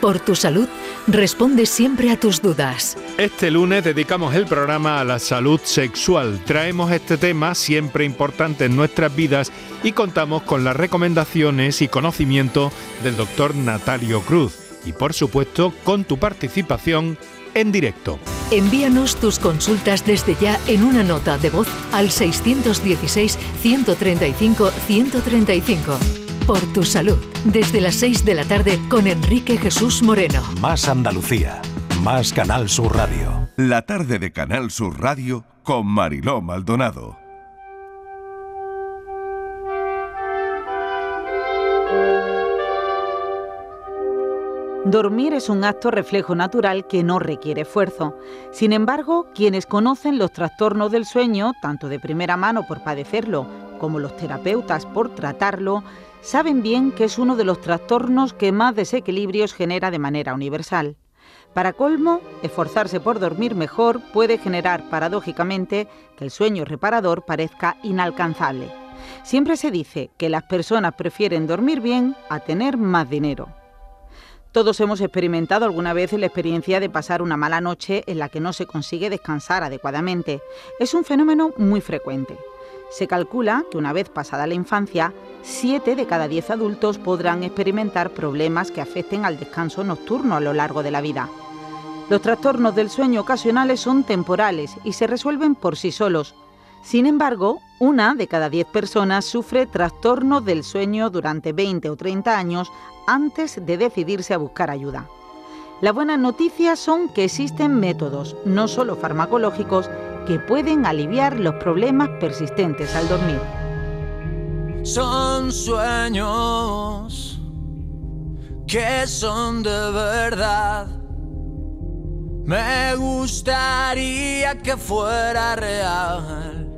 por tu salud, responde siempre a tus dudas. Este lunes dedicamos el programa a la salud sexual. Traemos este tema siempre importante en nuestras vidas y contamos con las recomendaciones y conocimiento del doctor Natalio Cruz. Y por supuesto con tu participación en directo. Envíanos tus consultas desde ya en una nota de voz al 616-135-135. Por tu salud, desde las 6 de la tarde con Enrique Jesús Moreno. Más Andalucía, más Canal Sur Radio. La tarde de Canal Sur Radio con Mariló Maldonado. Dormir es un acto reflejo natural que no requiere esfuerzo. Sin embargo, quienes conocen los trastornos del sueño, tanto de primera mano por padecerlo como los terapeutas por tratarlo, saben bien que es uno de los trastornos que más desequilibrios genera de manera universal. Para colmo, esforzarse por dormir mejor puede generar paradójicamente que el sueño reparador parezca inalcanzable. Siempre se dice que las personas prefieren dormir bien a tener más dinero. Todos hemos experimentado alguna vez la experiencia de pasar una mala noche en la que no se consigue descansar adecuadamente. Es un fenómeno muy frecuente. Se calcula que una vez pasada la infancia, 7 de cada 10 adultos podrán experimentar problemas que afecten al descanso nocturno a lo largo de la vida. Los trastornos del sueño ocasionales son temporales y se resuelven por sí solos. Sin embargo, una de cada 10 personas sufre trastornos del sueño durante 20 o 30 años antes de decidirse a buscar ayuda. Las buenas noticias son que existen métodos, no solo farmacológicos, que pueden aliviar los problemas persistentes al dormir. Son sueños que son de verdad. Me gustaría que fuera real.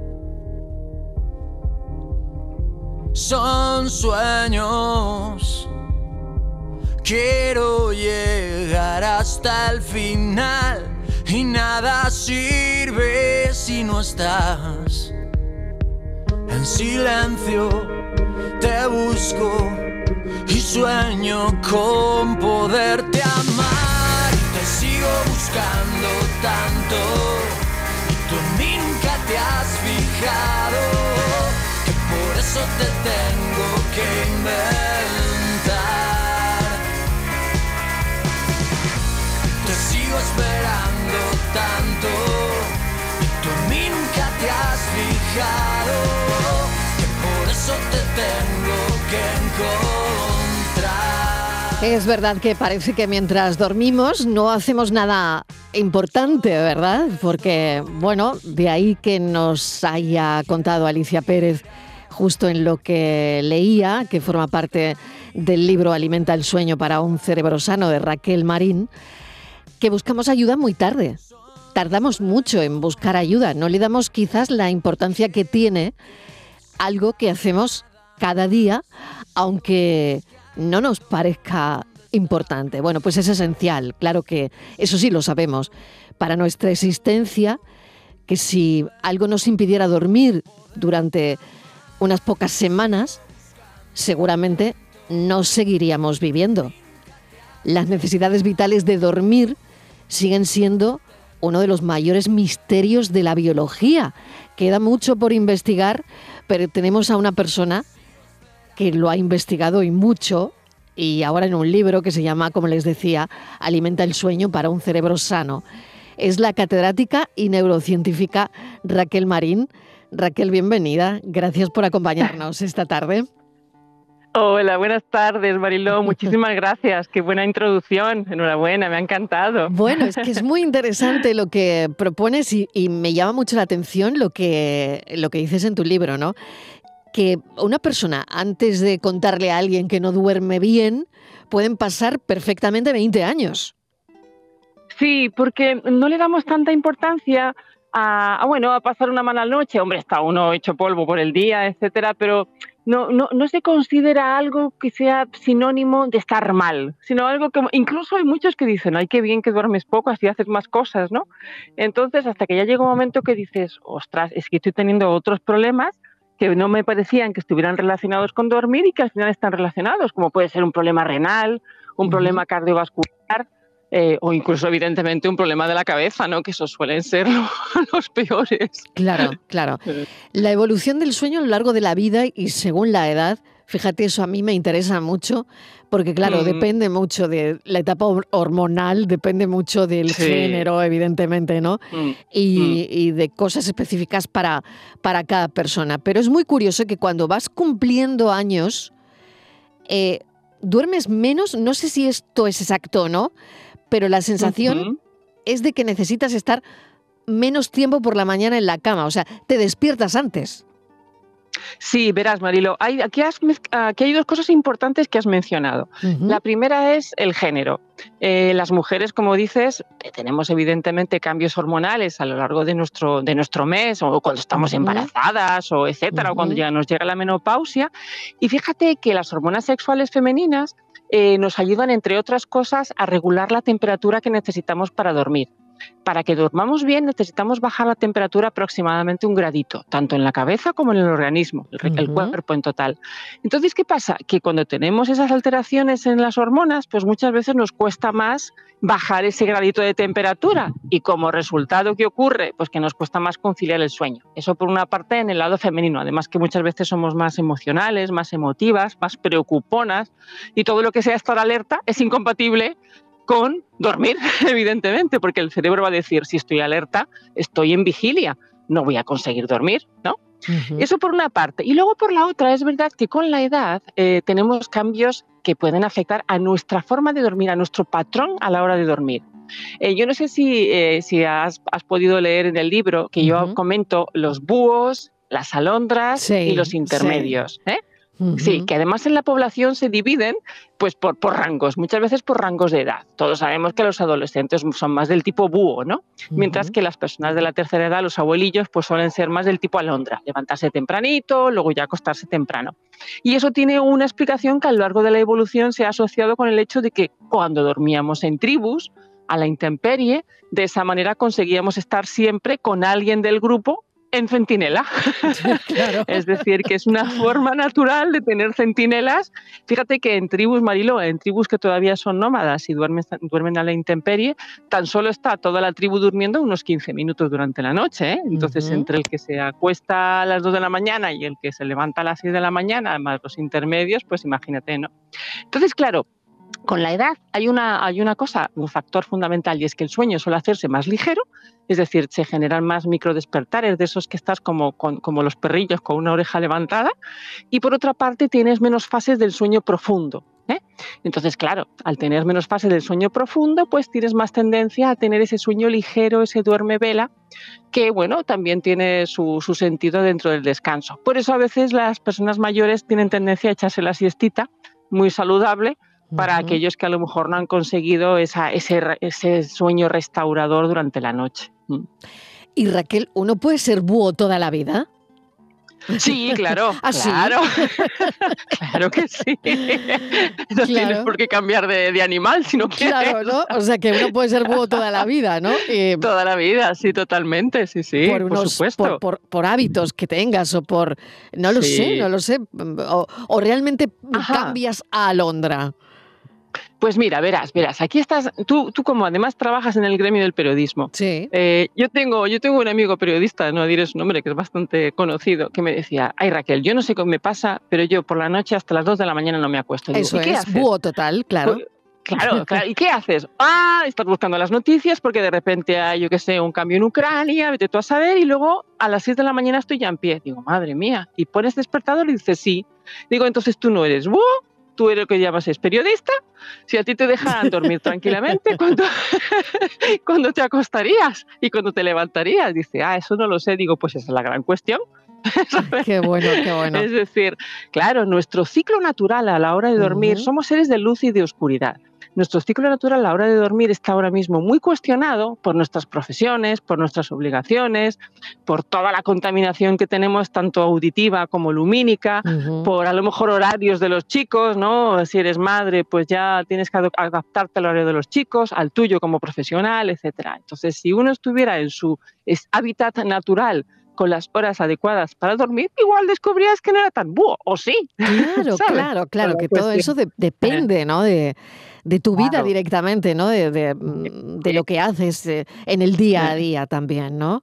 Son sueños Quiero llegar hasta el final y nada sirve si no estás. En silencio te busco y sueño con poderte amar. Y te sigo buscando tanto y tú nunca te has fijado. Que por eso te tengo que inventar. esperando Es verdad que parece que mientras dormimos no hacemos nada importante, ¿verdad? Porque, bueno, de ahí que nos haya contado Alicia Pérez justo en lo que leía, que forma parte del libro Alimenta el sueño para un cerebro sano de Raquel Marín, que buscamos ayuda muy tarde. Tardamos mucho en buscar ayuda, no le damos quizás la importancia que tiene algo que hacemos cada día, aunque no nos parezca importante. Bueno, pues es esencial, claro que eso sí lo sabemos, para nuestra existencia, que si algo nos impidiera dormir durante unas pocas semanas, seguramente no seguiríamos viviendo. Las necesidades vitales de dormir siguen siendo uno de los mayores misterios de la biología. Queda mucho por investigar, pero tenemos a una persona que lo ha investigado y mucho, y ahora en un libro que se llama, como les decía, Alimenta el sueño para un cerebro sano. Es la catedrática y neurocientífica Raquel Marín. Raquel, bienvenida. Gracias por acompañarnos esta tarde. Hola, buenas tardes, Mariló. Muchísimas gracias. Qué buena introducción. Enhorabuena, me ha encantado. Bueno, es que es muy interesante lo que propones y, me llama mucho la atención lo que, lo que dices en tu libro, ¿no? Que una persona, antes de contarle a alguien que no duerme bien, pueden pasar perfectamente 20 años. Sí, porque no le damos tanta importancia a, bueno, a pasar una mala noche. Hombre, está uno hecho polvo por el día, etcétera, pero no, no, no se considera algo que sea sinónimo de estar mal, sino algo que incluso hay muchos que dicen, ay, qué bien que duermes poco, así haces más cosas, ¿no? Entonces, hasta que ya llega un momento que dices, ostras, es que estoy teniendo otros problemas que no me parecían que estuvieran relacionados con dormir y que al final están relacionados, como puede ser un problema renal, un problema cardiovascular, eh, o incluso evidentemente un problema de la cabeza, ¿no? Que esos suelen ser los peores. Claro, claro. La evolución del sueño a lo largo de la vida y según la edad, fíjate, eso a mí me interesa mucho, porque claro, mm. depende mucho de la etapa hormonal, depende mucho del género, evidentemente, ¿no? Mm, mm. Y, de cosas específicas para, para cada persona. Pero es muy curioso que cuando vas cumpliendo años, eh, duermes menos, no sé si esto es exacto o no, pero la sensación es de que necesitas estar menos tiempo por la mañana en la cama, o sea, te despiertas antes. Sí, verás, Marilo, hay, aquí, hay dos cosas importantes que has mencionado. La primera es el género. Eh, las mujeres, como dices, tenemos evidentemente cambios hormonales a lo largo de nuestro, de nuestro mes, o cuando estamos embarazadas, o etcétera, o cuando ya nos llega la menopausia. Y fíjate que las hormonas sexuales femeninas eh, nos ayudan, entre otras cosas, a regular la temperatura que necesitamos para dormir. Para que dormamos bien necesitamos bajar la temperatura aproximadamente un gradito, tanto en la cabeza como en el organismo, el, cuerpo en total. Entonces, ¿qué pasa? Que cuando tenemos esas alteraciones en las hormonas, pues muchas veces nos cuesta más bajar ese gradito de temperatura y como resultado, ¿qué ocurre? Pues que nos cuesta más conciliar el sueño. Eso por una parte en el lado femenino, además que muchas veces somos más emocionales, más emotivas, más preocuponas y todo lo que sea estar alerta es incompatible con dormir, evidentemente, porque el cerebro va a decir, si estoy alerta, estoy en vigilia, no voy a conseguir dormir, ¿no? Eso por una parte. Y luego por la otra, es verdad que con la edad eh, tenemos cambios que pueden afectar a nuestra forma de dormir, a nuestro patrón a la hora de dormir. Eh, yo no sé si, eh, si has, podido leer en el libro que yo comento los búhos, las alondras y los intermedios. Sí, que además en la población se dividen pues por, por, rangos, muchas veces por rangos de edad. Todos sabemos que los adolescentes son más del tipo búho, ¿no? Mientras que las personas de la tercera edad, los abuelillos, pues suelen ser más del tipo alondra, levantarse tempranito, luego ya acostarse temprano. Y eso tiene una explicación que a lo largo de la evolución se ha asociado con el hecho de que cuando dormíamos en tribus, a la intemperie, de esa manera conseguíamos estar siempre con alguien del grupo en centinela. es decir, que es una forma natural de tener centinelas. Fíjate que en tribus, Marilo, en tribus que todavía son nómadas y duermen, duermen a la intemperie, tan solo está toda la tribu durmiendo unos 15 minutos durante la noche. ¿eh? Entonces, entre el que se acuesta a las 2 de la mañana y el que se levanta a las 6 de la mañana, además los intermedios, pues imagínate, ¿no? Entonces, claro, con la edad hay una, hay una cosa, un factor fundamental, y es que el sueño suele hacerse más ligero, es decir, se generan más microdespertares, de esos que estás como, como los perrillos con una oreja levantada, y por otra parte tienes menos fases del sueño profundo. ¿eh? Entonces, claro, al tener menos fases del sueño profundo, pues tienes más tendencia a tener ese sueño ligero, ese duerme vela, que bueno, también tiene su, su sentido dentro del descanso. Por eso a veces las personas mayores tienen tendencia a echarse la siestita, muy saludable, para aquellos que a lo mejor no han conseguido esa, ese, ese, sueño restaurador durante la noche. Mm. Y Raquel, ¿uno puede ser búho toda la vida? Sí, claro, ¿Ah, claro, claro que sí. No tienes por qué cambiar de, animal si no quieres. Claro, ¿no? O sea que uno puede ser búho toda la vida, ¿no? toda la vida, sí, totalmente, sí, sí, por, supuesto. Por, hábitos que tengas o por, no lo sé, no lo sé, o, realmente cambias a alondra. Pues mira, verás, verás, aquí estás, tú, tú como además trabajas en el gremio del periodismo. Sí. Eh, yo, tengo, yo tengo un amigo periodista, no diré su nombre, que es bastante conocido, que me decía, ay Raquel, yo no sé cómo me pasa, pero yo por la noche hasta las 2 de la mañana no me acuesto. Eso es, búho total, claro. Pues, claro, claro. ¿Y qué haces? Ah, estás buscando las noticias porque de repente hay, yo qué sé, un cambio en Ucrania, vete tú a saber, y luego a las 6 de la mañana estoy ya en pie. Digo, madre mía. Y pones despertador y dices, sí. Digo, entonces tú no eres búho tú eres lo que llamas es periodista, si a ti te dejaran dormir tranquilamente, ¿cuándo, cuando te acostarías y cuando te levantarías? Dice, ah, eso no lo sé. Digo, pues esa es la gran cuestión. Qué bueno, qué bueno. Es decir, claro, nuestro ciclo natural a la hora de dormir, somos seres de luz y de oscuridad. Nuestro ciclo natural a la hora de dormir está ahora mismo muy cuestionado por nuestras profesiones, por nuestras obligaciones, por toda la contaminación que tenemos, tanto auditiva como lumínica, por a lo mejor horarios de los chicos, ¿no? Si eres madre, pues ya tienes que adaptarte al horario de los chicos, al tuyo como profesional, etcétera. Entonces, si uno estuviera en su hábitat natural, con las horas adecuadas para dormir, igual descubrías que no era tan búho, o sí. Claro, claro, claro, que todo eso depende, ¿no? De, tu vida directamente, ¿no? De, mm, lo que haces eh, en el día a día también, ¿no?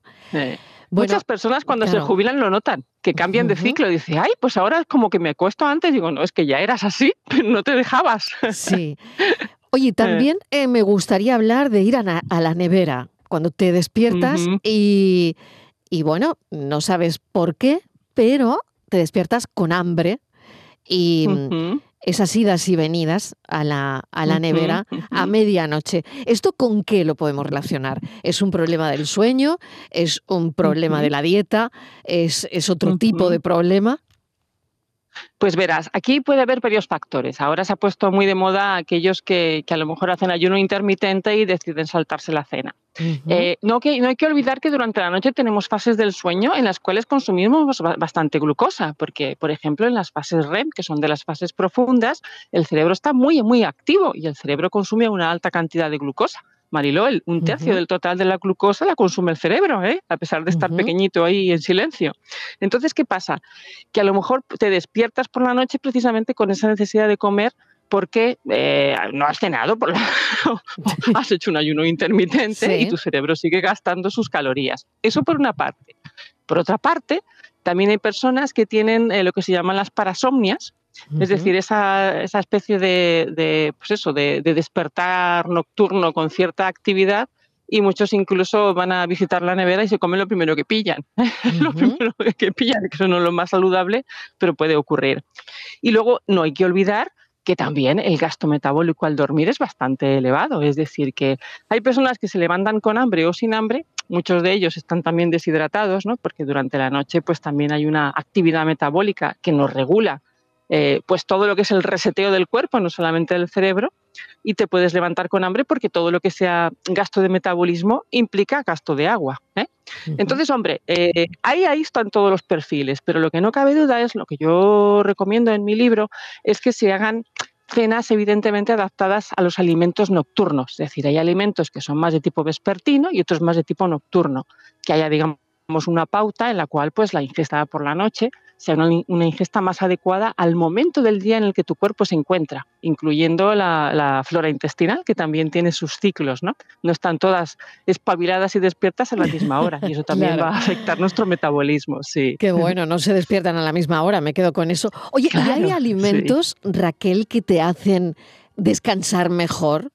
Muchas personas cuando se jubilan lo notan, que cambian de ciclo. Dice, ay, pues ahora es como que me acuesto antes. Digo, no, es que ya eras así, pero no te dejabas. Sí. Oye, también eh, me gustaría hablar de ir a, la nevera cuando te despiertas y y bueno, no sabes por qué, pero te despiertas con hambre y esas idas y venidas a la, a la nevera a medianoche. ¿Esto con qué lo podemos relacionar? ¿Es un problema del sueño? ¿Es un problema de la dieta? ¿Es, es otro tipo de problema? Pues verás, aquí puede haber varios factores. Ahora se ha puesto muy de moda aquellos que, a lo mejor hacen ayuno intermitente y deciden saltarse la cena. Eh, no, que, no hay que olvidar que durante la noche tenemos fases del sueño en las cuales consumimos bastante glucosa, porque, por ejemplo, en las fases REM, que son de las fases profundas, el cerebro está muy, muy activo y el cerebro consume una alta cantidad de glucosa. Mariló, un tercio del total de la glucosa la consume el cerebro, ¿eh? a pesar de estar pequeñito ahí en silencio. Entonces, ¿qué pasa? Que a lo mejor te despiertas por la noche precisamente con esa necesidad de comer porque eh, no has cenado, por has hecho un ayuno intermitente y tu cerebro sigue gastando sus calorías. Eso por una parte. Por otra parte, también hay personas que tienen eh, lo que se llaman las parasomnias, es decir, esa, especie de, pues eso, de, despertar nocturno con cierta actividad y muchos incluso van a visitar la nevera y se comen lo primero que pillan. lo primero que pillan, que eso no es lo más saludable, pero puede ocurrir. Y luego no hay que olvidar que también el gasto metabólico al dormir es bastante elevado. Es decir, que hay personas que se levantan con hambre o sin hambre, muchos de ellos están también deshidratados, ¿no? porque durante la noche pues también hay una actividad metabólica que nos regula eh, pues todo lo que es el reseteo del cuerpo, no solamente del cerebro, y te puedes levantar con hambre porque todo lo que sea gasto de metabolismo implica gasto de agua. ¿eh? Entonces, hombre, eh, ahí, ahí están todos los perfiles, pero lo que no cabe duda es, lo que yo recomiendo en mi libro, es que se hagan cenas evidentemente adaptadas a los alimentos nocturnos, es decir, hay alimentos que son más de tipo vespertino y otros más de tipo nocturno, que haya, digamos, una pauta en la cual pues la ingesta por la noche sea una, ingesta más adecuada al momento del día en el que tu cuerpo se encuentra, incluyendo la, flora intestinal, que también tiene sus ciclos, ¿no? No están todas espabiladas y despiertas a la misma hora, y eso también va a afectar nuestro metabolismo, sí. Qué bueno, no se despiertan a la misma hora, me quedo con eso. Oye, ¿hay alimentos, Raquel, que te hacen descansar mejor?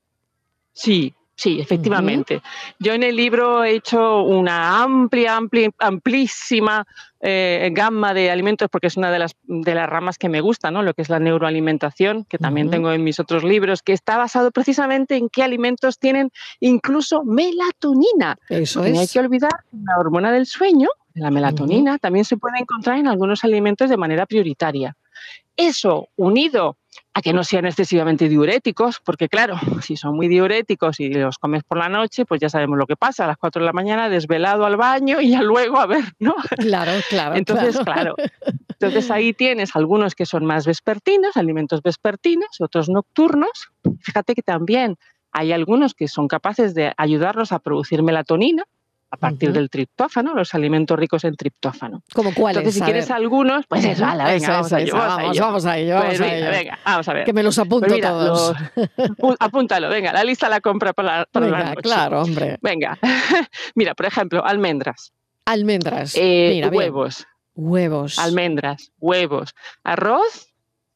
Sí, Sí, efectivamente. Yo en el libro he hecho una amplia, amplia amplísima eh, gama de alimentos porque es una de las, de las ramas que me gusta, ¿no? lo que es la neuroalimentación, que también tengo en mis otros libros, que está basado precisamente en qué alimentos tienen incluso melatonina. Eso es. No hay que olvidar la hormona del sueño, la melatonina, también se puede encontrar en algunos alimentos de manera prioritaria. Eso unido a que no sean excesivamente diuréticos, porque claro, si son muy diuréticos y los comes por la noche, pues ya sabemos lo que pasa, a las 4 de la mañana desvelado al baño y ya luego a ver, ¿no? Claro, claro. Entonces, claro. Entonces ahí tienes algunos que son más vespertinos, alimentos vespertinos, otros nocturnos. Fíjate que también hay algunos que son capaces de ayudarnos a producir melatonina, a partir del triptófano, los alimentos ricos en triptófano. ¿Como cuáles? Entonces, si quieres algunos, pues es, venga, vamos, a ello, vamos, vamos, a ello. Vamos, a ello. Venga, vamos a ver. Que me los apunto pues todos. apúntalo, venga, la lista la compra para, para venga, la noche. claro, hombre. Venga, mira, por ejemplo, almendras. Almendras, eh, mira, Huevos. Huevos. Almendras, huevos. Arroz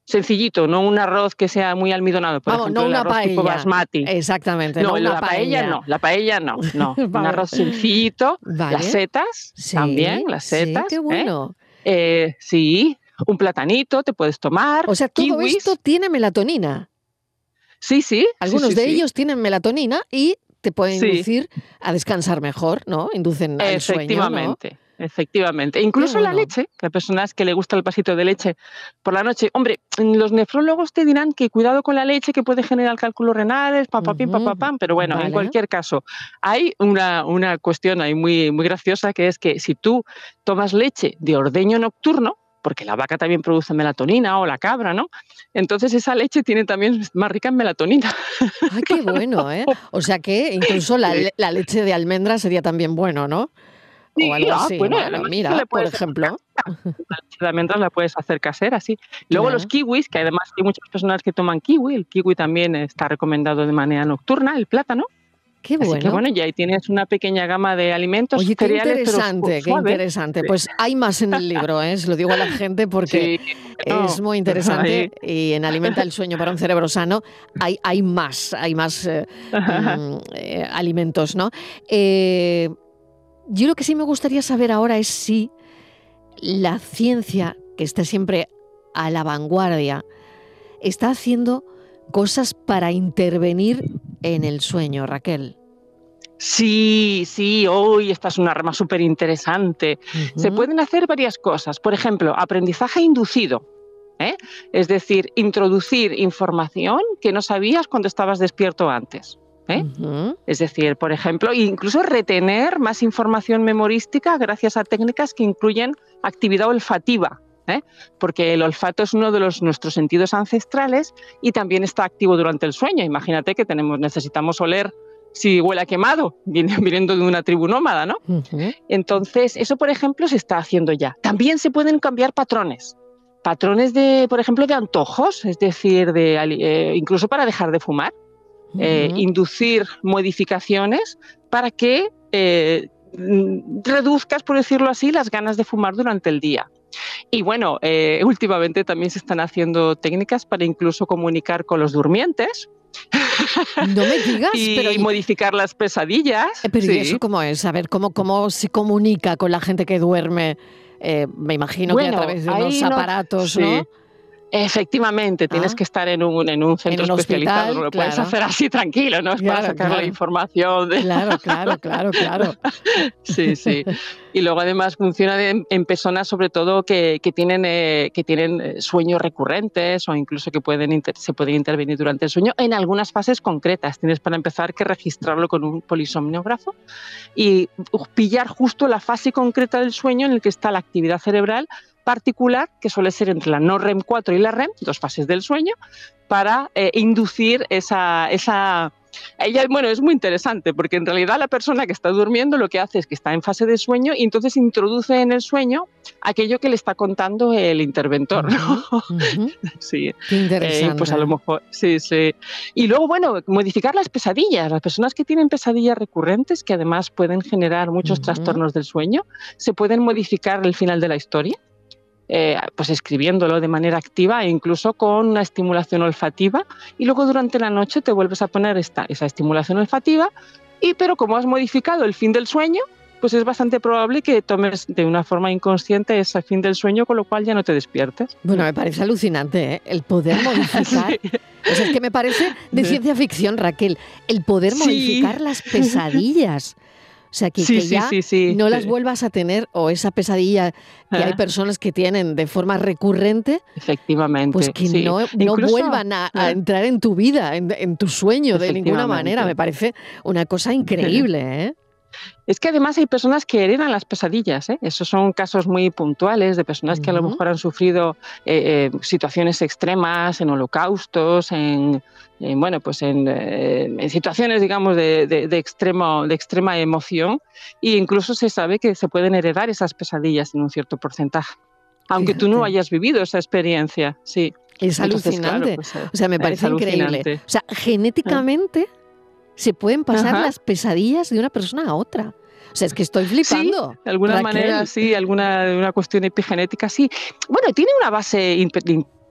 sencillito, no un arroz que sea muy almidonado, por ejemplo, no una el arroz paella. tipo basmati. Exactamente, no, la paella. no, la paella no, no, un arroz sencillito, las setas también, las setas. Sí, qué ¿eh? bueno. Eh, sí, un platanito te puedes tomar. O sea, todo esto tiene melatonina. Sí, sí. Algunos de ellos tienen melatonina y te pueden inducir a descansar mejor, ¿no? Inducen al Efectivamente. Sueño, ¿no? Efectivamente. Incluso la leche, que hay personas que le gusta el pasito de leche por la noche. Hombre, los nefrólogos te dirán que cuidado con la leche que puede generar cálculos renales, papapim, papapam, pero bueno, en cualquier caso, hay una, una cuestión ahí muy, muy graciosa que es que si tú tomas leche de ordeño nocturno, porque la vaca también produce melatonina o la cabra, ¿no? Entonces esa leche tiene también más rica en melatonina. ¡Ay, qué bueno, ¿eh? O sea que incluso la, la leche de almendra sería también bueno, ¿no? O algo ah, así. Bueno, mira, por ejemplo. La almendras la puedes hacer casera, sí. Luego los kiwis, que además hay muchas personas que toman kiwi, el kiwi también está recomendado de manera nocturna, el plátano. Qué bueno. Así que bueno, ya ahí tienes una pequeña gama de alimentos. Oye, qué interesante, qué interesante. Pues hay más en el libro, ¿eh? se lo digo a la gente porque es muy interesante y en Alimenta el sueño para un cerebro sano hay, hay más, hay más eh, mm, eh, alimentos, ¿no? Eh, yo lo que sí me gustaría saber ahora es si la ciencia, que está siempre a la vanguardia, está haciendo cosas para intervenir en el sueño, Raquel. Sí, sí, hoy esta es una rama súper interesante. Se pueden hacer varias cosas. Por ejemplo, aprendizaje inducido. ¿eh? Es decir, introducir información que no sabías cuando estabas despierto antes. ¿Eh? Es decir, por ejemplo, incluso retener más información memorística gracias a técnicas que incluyen actividad olfativa. ¿eh? Porque el olfato es uno de los, nuestros sentidos ancestrales y también está activo durante el sueño. Imagínate que tenemos, necesitamos oler si huele a quemado, viniendo de una tribu nómada, ¿no? Entonces, eso, por ejemplo, se está haciendo ya. También se pueden cambiar patrones. Patrones de, por ejemplo, de antojos, es decir, de, eh, incluso para dejar de fumar. Eh, inducir modificaciones para que eh, reduzcas, por decirlo así, las ganas de fumar durante el día. Y bueno, eh, últimamente también se están haciendo técnicas para incluso comunicar con los durmientes. No me digas, y pero modificar las pesadillas. Pero eso cómo es? A ver, ¿cómo, cómo se comunica con la gente que duerme? me imagino que a través de unos aparatos, ¿no? Efectivamente, tienes ah. que estar en un, en un centro especializado, no lo puedes hacer así tranquilo, ¿no? Es para sacar la información. De... Claro, claro, claro, claro. sí, sí. Y luego además funciona en personas sobre todo que, que tienen, eh, que tienen eh, sueños recurrentes o incluso que pueden se pueden intervenir durante el sueño en algunas fases concretas. Tienes para empezar que registrarlo con un polisomniógrafo y pillar justo la fase concreta del sueño en el que está la actividad cerebral particular que suele ser entre la no REM 4 y la REM, dos fases del sueño, para eh, inducir esa, esa ella, bueno, es muy interesante porque en realidad la persona que está durmiendo lo que hace es que está en fase de sueño y entonces introduce en el sueño aquello que le está contando el interventor. sí. Qué interesante. Eh, pues a lo mejor, sí, sí. Y luego, bueno, modificar las pesadillas. Las personas que tienen pesadillas recurrentes, que además pueden generar muchos trastornos del sueño, se pueden modificar el final de la historia. Eh, pues escribiéndolo de manera activa e incluso con una estimulación olfativa y luego durante la noche te vuelves a poner esta, esa estimulación olfativa y pero como has modificado el fin del sueño pues es bastante probable que tomes de una forma inconsciente ese fin del sueño, con lo cual ya no te despiertes. Bueno, me parece alucinante ¿eh? el poder modificar. es que me parece de ciencia ficción, Raquel, el poder modificar las pesadillas. O sea, que, ya no las vuelvas a tener o esa pesadilla que hay personas que tienen de forma recurrente. Efectivamente. Pues que no, vuelvan a, entrar en tu vida, en, tu sueño de ninguna manera. Me parece una cosa increíble, ¿eh? Es que además hay personas que heredan las pesadillas. ¿eh? Esos son casos muy puntuales de personas que a lo mejor han sufrido eh, eh, situaciones extremas, en holocaustos, en, bueno, pues en, situaciones, digamos, de, de, extremo, de extrema emoción. E incluso se sabe que se pueden heredar esas pesadillas en un cierto porcentaje. Aunque tú no hayas vivido esa experiencia, sí. Es alucinante. Pues, o sea, me parece increíble. O sea, genéticamente se pueden pasar las pesadillas de una persona a otra. O sea, es que estoy flipando. Sí, de alguna manera, sí, alguna una cuestión epigenética, sí. Bueno, tiene una base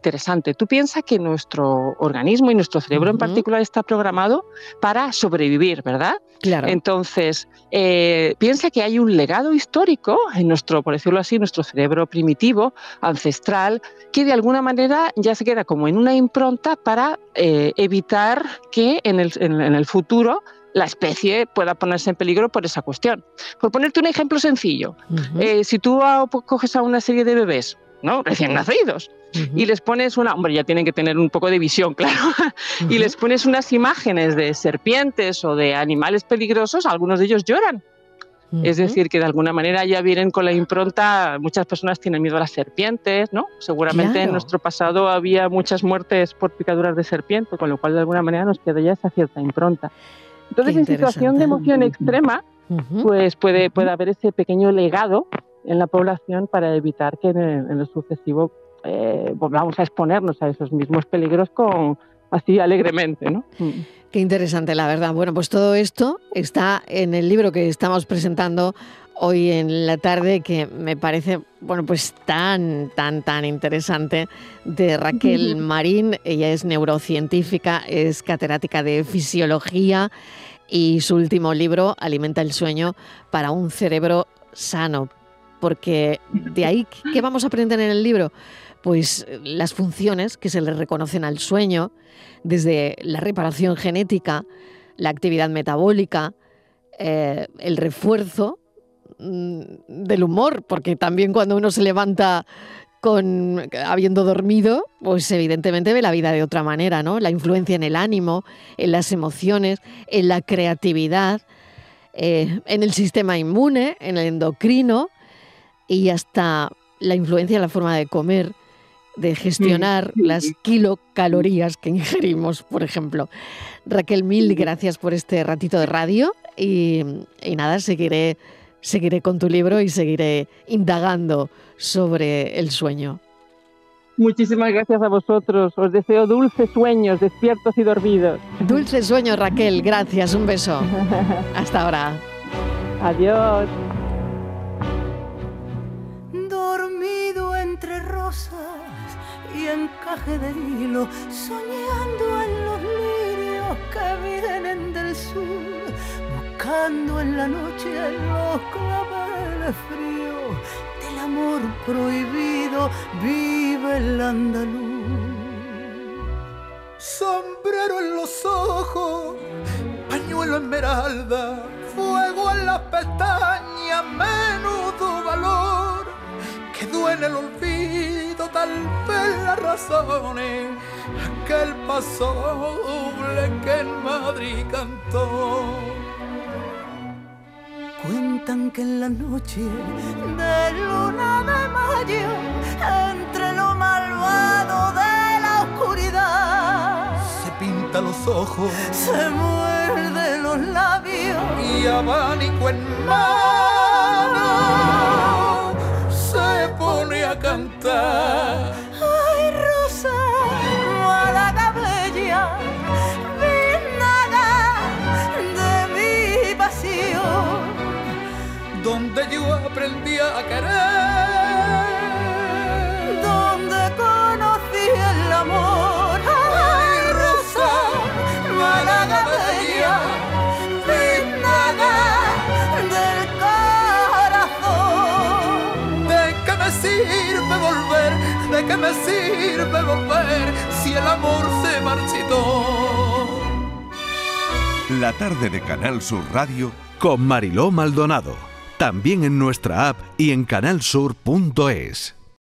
interesante. Tú piensas que nuestro organismo y nuestro cerebro en particular está programado para sobrevivir, ¿verdad? Claro. Entonces, eh, piensa que hay un legado histórico en nuestro, por decirlo así, nuestro cerebro primitivo, ancestral, que de alguna manera ya se queda como en una impronta para eh, evitar que en el, en el futuro la especie pueda ponerse en peligro por esa cuestión. Por ponerte un ejemplo sencillo, eh, si tú coges a una serie de bebés, ¿no? recién nacidos, y les pones una, hombre, ya tienen que tener un poco de visión, claro, y les pones unas imágenes de serpientes o de animales peligrosos, algunos de ellos lloran. Es decir, que de alguna manera ya vienen con la impronta, muchas personas tienen miedo a las serpientes, ¿no? Seguramente en nuestro pasado había muchas muertes por picaduras de serpiente, con lo cual de alguna manera nos queda ya esa cierta impronta. Entonces, en situación de emoción extrema, pues puede, puede haber ese pequeño legado en la población para evitar que en, lo sucesivo eh, volvamos a exponernos a esos mismos peligros con así alegremente, ¿no? Mm. Qué interesante, la verdad. Bueno, pues todo esto está en el libro que estamos presentando hoy en la tarde que me parece, bueno, pues tan, tan, tan interesante de Raquel Marín. Ella es neurocientífica, es catedrática de fisiología y su último libro, Alimenta el sueño para un cerebro sano. Porque de ahí, ¿qué vamos a aprender en el libro? Pues las funciones que se le reconocen al sueño, desde la reparación genética, la actividad metabólica, eh, el refuerzo mm, del humor, porque también cuando uno se levanta con habiendo dormido, pues evidentemente ve la vida de otra manera, ¿no? La influencia en el ánimo, en las emociones, en la creatividad, eh, en el sistema inmune, en el endocrino y hasta la influencia en la forma de comer de gestionar las kilocalorías que ingerimos, por ejemplo. Raquel, mil gracias por este ratito de radio y, nada, seguiré, seguiré con tu libro y seguiré indagando sobre el sueño. Muchísimas gracias a vosotros. Os deseo dulces sueños, despiertos y dormidos. Dulces sueños, Raquel. Gracias. Un beso. Hasta ahora. Adiós. Encaje de hilo, soñando en los lirios que vienen del sur, buscando en la noche los claveles fríos del amor prohibido, vive el andaluz. Sombrero en los ojos, pañuelo esmeralda, fuego en las pestañas, menudo valor, que duele el olvido, tal vez las razones, aquel paso doble que en Madrid cantó. Cuentan que en la noche de luna de mayo, entre lo malvado de la oscuridad, se pinta los ojos, se muerde los labios y abanico en mano cantar. Me sirve volver si el amor se marchitó? La tarde de Canal Sur Radio Con Mariló Maldonado. También en nuestra app y en canalsur.es.